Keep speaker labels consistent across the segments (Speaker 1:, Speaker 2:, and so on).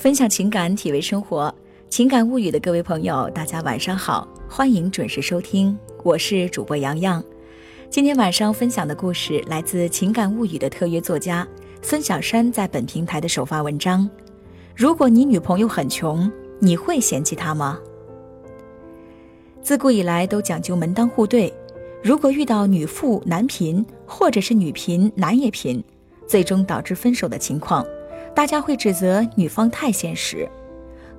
Speaker 1: 分享情感，体味生活。情感物语的各位朋友，大家晚上好，欢迎准时收听，我是主播洋洋。今天晚上分享的故事来自情感物语的特约作家孙小山在本平台的首发文章。如果你女朋友很穷，你会嫌弃她吗？自古以来都讲究门当户对，如果遇到女富男贫，或者是女贫男也贫，最终导致分手的情况，大家会指责女方太现实。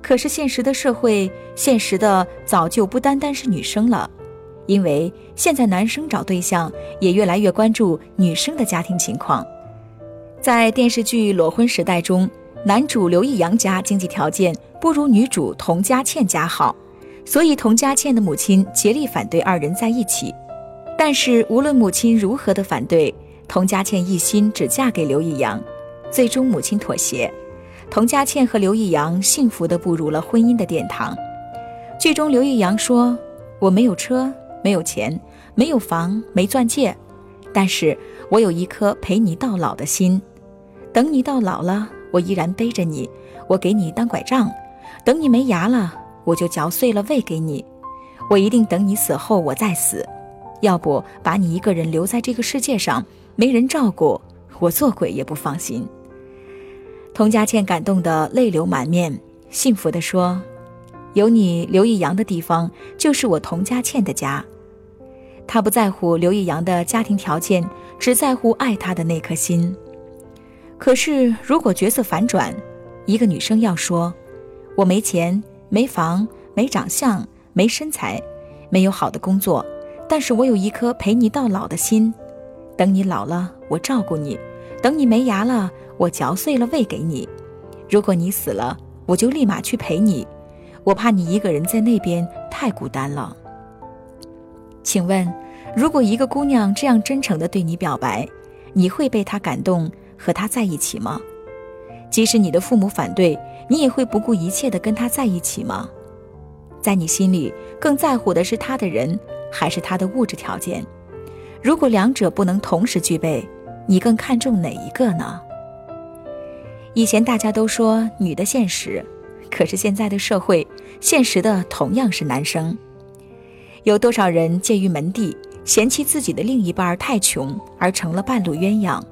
Speaker 1: 可是现实的社会，现实的早就不单单是女生了，因为现在男生找对象也越来越关注女生的家庭情况。在电视剧《裸婚时代》中，男主刘易阳家经济条件不如女主童佳倩家好，所以童佳倩的母亲竭力反对二人在一起。但是无论母亲如何的反对，童佳倩一心只嫁给刘易阳，最终母亲妥协，童佳倩和刘易阳幸福地步入了婚姻的殿堂。剧中刘易阳说：“我没有车，没有钱，没有房，没钻戒，但是我有一颗陪你到老的心。等你到老了，我依然背着你，我给你当拐杖；等你没牙了，我就嚼碎了喂给你。我一定等你死后我再死，要不把你一个人留在这个世界上。”没人照顾我，做鬼也不放心。童佳倩感动得泪流满面，幸福地说：“有你刘易阳的地方，就是我童佳倩的家。”她不在乎刘易阳的家庭条件，只在乎爱他的那颗心。可是，如果角色反转，一个女生要说：“我没钱、没房、没长相、没身材，没有好的工作，但是我有一颗陪你到老的心。”等你老了，我照顾你；等你没牙了，我嚼碎了喂给你。如果你死了，我就立马去陪你。我怕你一个人在那边太孤单了。请问，如果一个姑娘这样真诚地对你表白，你会被她感动，和她在一起吗？即使你的父母反对，你也会不顾一切地跟她在一起吗？在你心里，更在乎的是她的人，还是她的物质条件？如果两者不能同时具备，你更看重哪一个呢？以前大家都说女的现实，可是现在的社会，现实的同样是男生。有多少人介于门第，嫌弃自己的另一半太穷，而成了半路鸳鸯？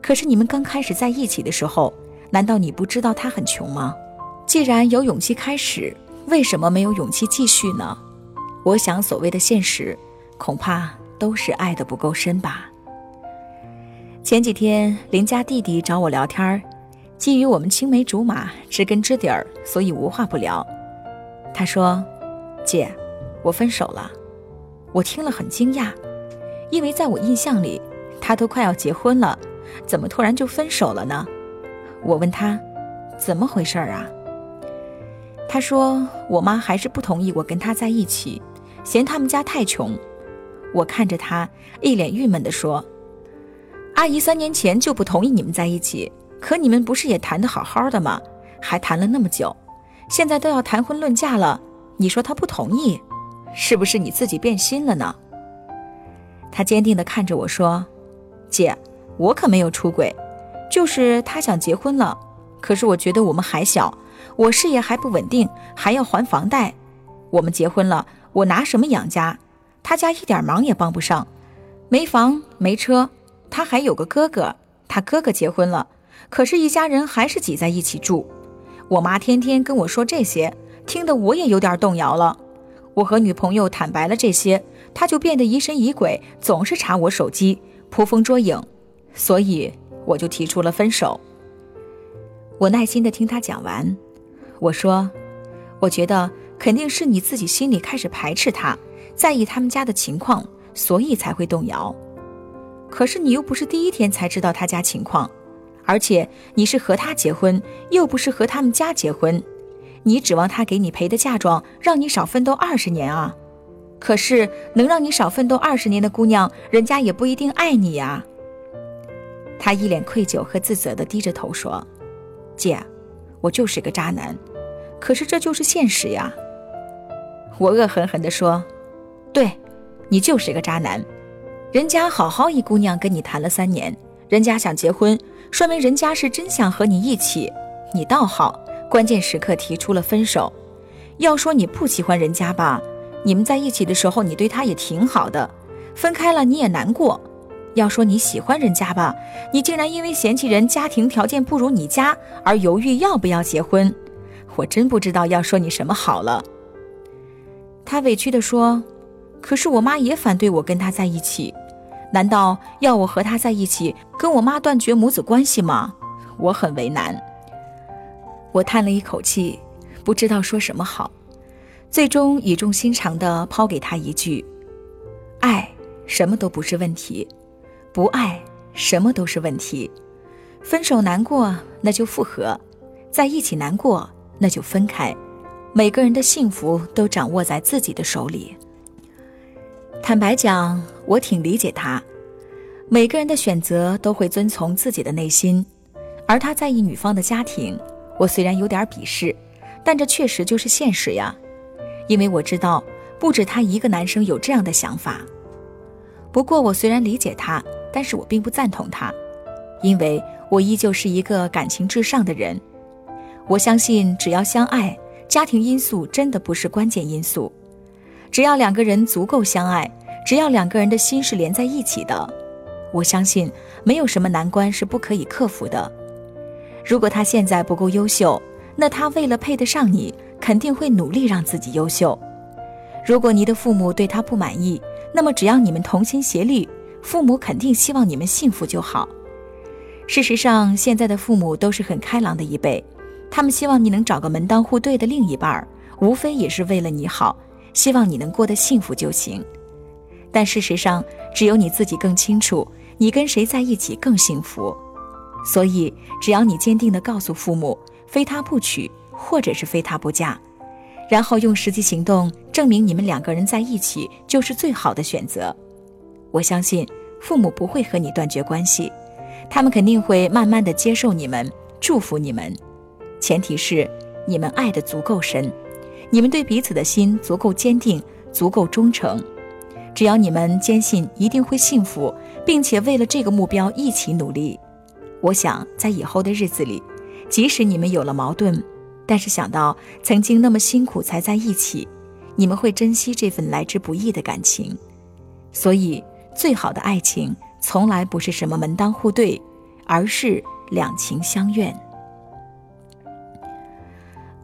Speaker 1: 可是你们刚开始在一起的时候，难道你不知道他很穷吗？既然有勇气开始，为什么没有勇气继续呢？我想，所谓的现实，恐怕。都是爱的不够深吧。前几天邻家弟弟找我聊天儿，基于我们青梅竹马、知根知底儿，所以无话不聊。他说：“姐，我分手了。”我听了很惊讶，因为在我印象里，他都快要结婚了，怎么突然就分手了呢？我问他：“怎么回事儿啊？”他说：“我妈还是不同意我跟他在一起，嫌他们家太穷。”我看着他，一脸郁闷地说：“阿姨三年前就不同意你们在一起，可你们不是也谈得好好的吗？还谈了那么久，现在都要谈婚论嫁了，你说她不同意，是不是你自己变心了呢？”他坚定地看着我说：“姐，我可没有出轨，就是他想结婚了，可是我觉得我们还小，我事业还不稳定，还要还房贷，我们结婚了，我拿什么养家？”他家一点忙也帮不上，没房没车，他还有个哥哥，他哥哥结婚了，可是，一家人还是挤在一起住。我妈天天跟我说这些，听得我也有点动摇了。我和女朋友坦白了这些，他就变得疑神疑鬼，总是查我手机，捕风捉影，所以我就提出了分手。我耐心地听他讲完，我说，我觉得肯定是你自己心里开始排斥他。在意他们家的情况，所以才会动摇。可是你又不是第一天才知道他家情况，而且你是和他结婚，又不是和他们家结婚，你指望他给你赔的嫁妆，让你少奋斗二十年啊？可是能让你少奋斗二十年的姑娘，人家也不一定爱你呀。他一脸愧疚和自责的低着头说：“姐，我就是个渣男，可是这就是现实呀。”我恶狠狠地说。对，你就是个渣男。人家好好一姑娘跟你谈了三年，人家想结婚，说明人家是真想和你一起。你倒好，关键时刻提出了分手。要说你不喜欢人家吧，你们在一起的时候你对他也挺好的，分开了你也难过。要说你喜欢人家吧，你竟然因为嫌弃人家庭条件不如你家而犹豫要不要结婚，我真不知道要说你什么好了。他委屈地说：“可是我妈也反对我跟他在一起，难道要我和他在一起，跟我妈断绝母子关系吗？”我很为难。我叹了一口气，不知道说什么好，最终语重心长地抛给他一句：“爱什么都不是问题。”不爱，什么都是问题。分手难过，那就复合；在一起难过，那就分开。每个人的幸福都掌握在自己的手里。坦白讲，我挺理解他。每个人的选择都会遵从自己的内心，而他在意女方的家庭，我虽然有点鄙视，但这确实就是现实呀。因为我知道，不止他一个男生有这样的想法。不过，我虽然理解他。但是我并不赞同他，因为我依旧是一个感情至上的人。我相信，只要相爱，家庭因素真的不是关键因素。只要两个人足够相爱，只要两个人的心是连在一起的，我相信没有什么难关是不可以克服的。如果他现在不够优秀，那他为了配得上你，肯定会努力让自己优秀。如果你的父母对他不满意，那么只要你们同心协力。父母肯定希望你们幸福就好。事实上，现在的父母都是很开朗的一辈，他们希望你能找个门当户对的另一半，无非也是为了你好，希望你能过得幸福就行。但事实上，只有你自己更清楚，你跟谁在一起更幸福。所以，只要你坚定地告诉父母，非他不娶，或者是非他不嫁，然后用实际行动证明你们两个人在一起就是最好的选择。我相信父母不会和你断绝关系，他们肯定会慢慢的接受你们，祝福你们。前提是你们爱的足够深，你们对彼此的心足够坚定，足够忠诚。只要你们坚信一定会幸福，并且为了这个目标一起努力，我想在以后的日子里，即使你们有了矛盾，但是想到曾经那么辛苦才在一起，你们会珍惜这份来之不易的感情。所以。最好的爱情从来不是什么门当户对，而是两情相愿。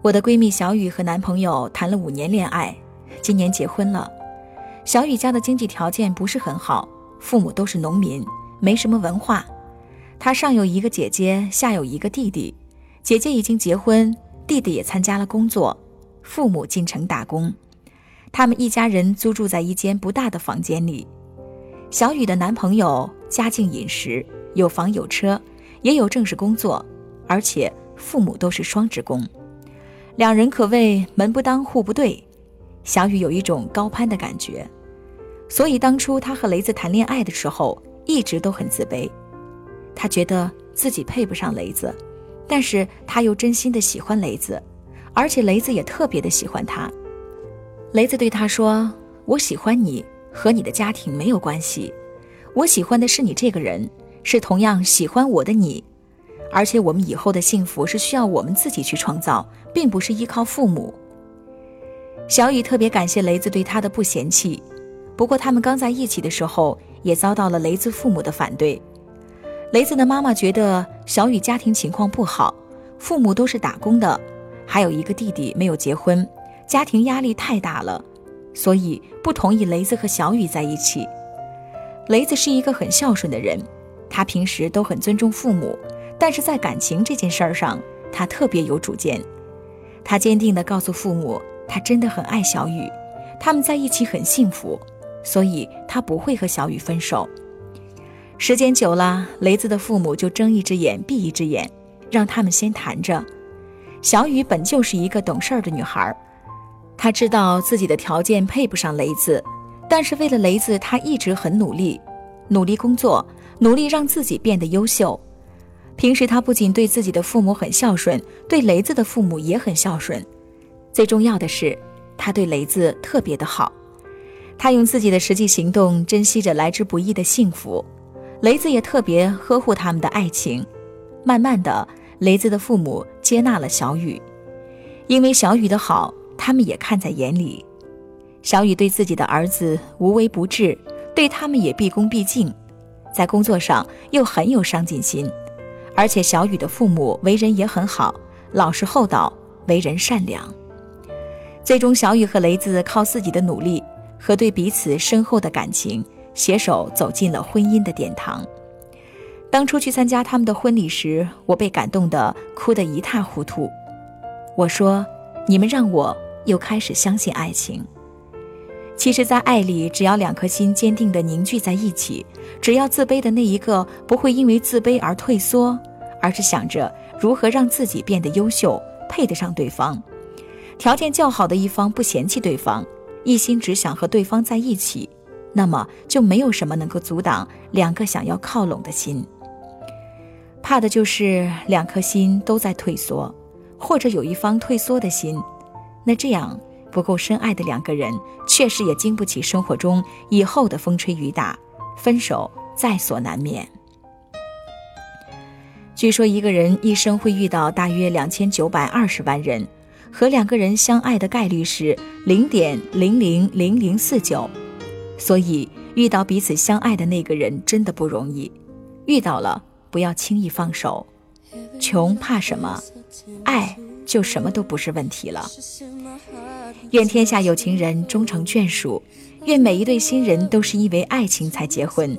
Speaker 1: 我的闺蜜小雨和男朋友谈了五年恋爱，今年结婚了。小雨家的经济条件不是很好，父母都是农民，没什么文化。她上有一个姐姐，下有一个弟弟。姐姐已经结婚，弟弟也参加了工作，父母进城打工。他们一家人租住在一间不大的房间里。小雨的男朋友家境殷实，有房有车，也有正式工作，而且父母都是双职工，两人可谓门不当户不对。小雨有一种高攀的感觉，所以当初她和雷子谈恋爱的时候，一直都很自卑。她觉得自己配不上雷子，但是她又真心的喜欢雷子，而且雷子也特别的喜欢她。雷子对她说：“我喜欢你。”和你的家庭没有关系，我喜欢的是你这个人，是同样喜欢我的你，而且我们以后的幸福是需要我们自己去创造，并不是依靠父母。小雨特别感谢雷子对他的不嫌弃，不过他们刚在一起的时候也遭到了雷子父母的反对。雷子的妈妈觉得小雨家庭情况不好，父母都是打工的，还有一个弟弟没有结婚，家庭压力太大了。所以不同意雷子和小雨在一起。雷子是一个很孝顺的人，他平时都很尊重父母，但是在感情这件事儿上，他特别有主见。他坚定地告诉父母，他真的很爱小雨，他们在一起很幸福，所以他不会和小雨分手。时间久了，雷子的父母就睁一只眼闭一只眼，让他们先谈着。小雨本就是一个懂事儿的女孩。他知道自己的条件配不上雷子，但是为了雷子，他一直很努力，努力工作，努力让自己变得优秀。平时他不仅对自己的父母很孝顺，对雷子的父母也很孝顺。最重要的是，他对雷子特别的好。他用自己的实际行动珍惜着来之不易的幸福，雷子也特别呵护他们的爱情。慢慢的，雷子的父母接纳了小雨，
Speaker 2: 因为小雨的好，他们也看在眼里。小雨对自己的儿子无微不至，对他们也毕恭毕敬，在工作上又很有上进心。而且小雨的父母为人也很好，老实厚道，为人善良。最终，小雨和雷子靠自己的努力和对彼此深厚的感情，携手走进了婚姻的殿堂。当初去参加他们的婚礼时，我被感动得哭得一塌糊涂。我说：“你们让我又开始相信爱情。其实，在爱里，只要两颗心坚定地凝聚在一起，只要自卑的那一个不会因为自卑而退缩，而是想着如何让自己变得优秀，配得上对方。”条件较好的一方不嫌弃对方，一心只想和对方在一起，那么就没有什么能够阻挡两个想要靠拢的心。怕的就是两颗心都在退缩，或者有一方退缩的心，那这样不够深爱的两个人，确实也经不起生活中以后的风吹雨打，分手在所难免。据说一个人一生会遇到大约两千九百二十万人。和两个人相爱的概率是零点零零零零四九，所以遇到彼此相爱的那个人真的不容易。遇到了，不要轻易放手。穷怕什么？爱就什么都不是问题了。愿天下有情人终成眷属，愿每一对新人都是因为爱情才结婚，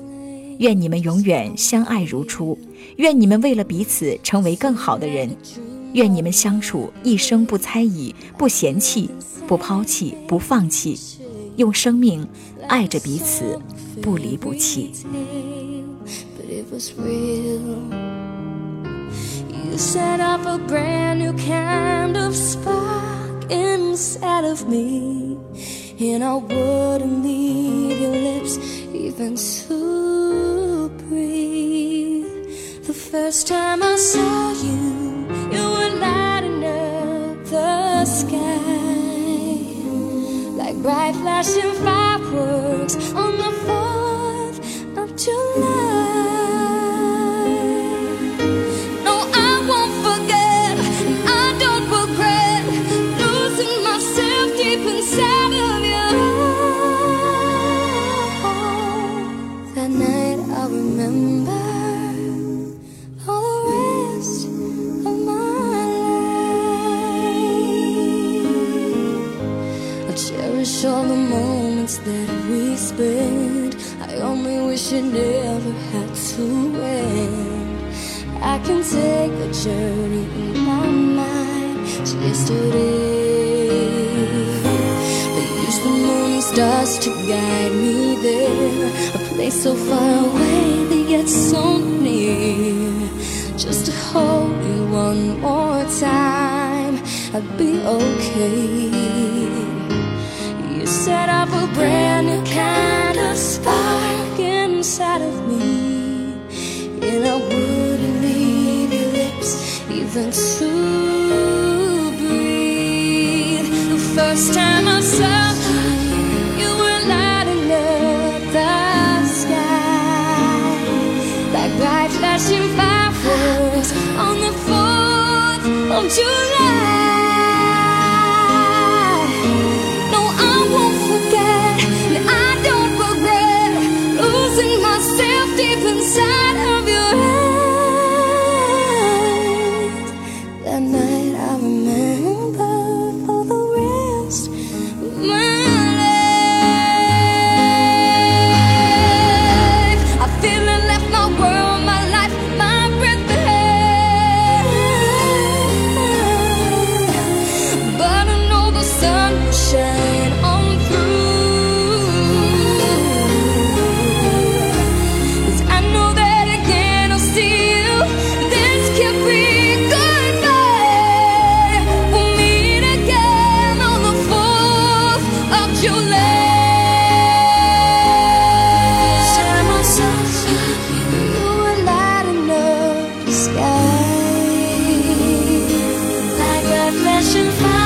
Speaker 2: 愿你们永远相爱如初，愿你们为了彼此成为更好的人。愿你们相处一生不猜疑，不嫌弃，不抛弃，不放弃，用生命爱着彼此，不离不弃。Bright flashing fireworks on the 4th that we spent. I only wish it never had to end. I can take a journey in my mind to yesterday. They use the moon and stars to guide me there. A place so far away, but yet so near. Just to hold you one more time, I'd be okay. Set up a brand new kind of spark inside of me, and I wouldn't leave your lips even to breathe. The first time I saw you, you were lighting up the sky like bright flashing fireworks on the 4th of July. 蒸发。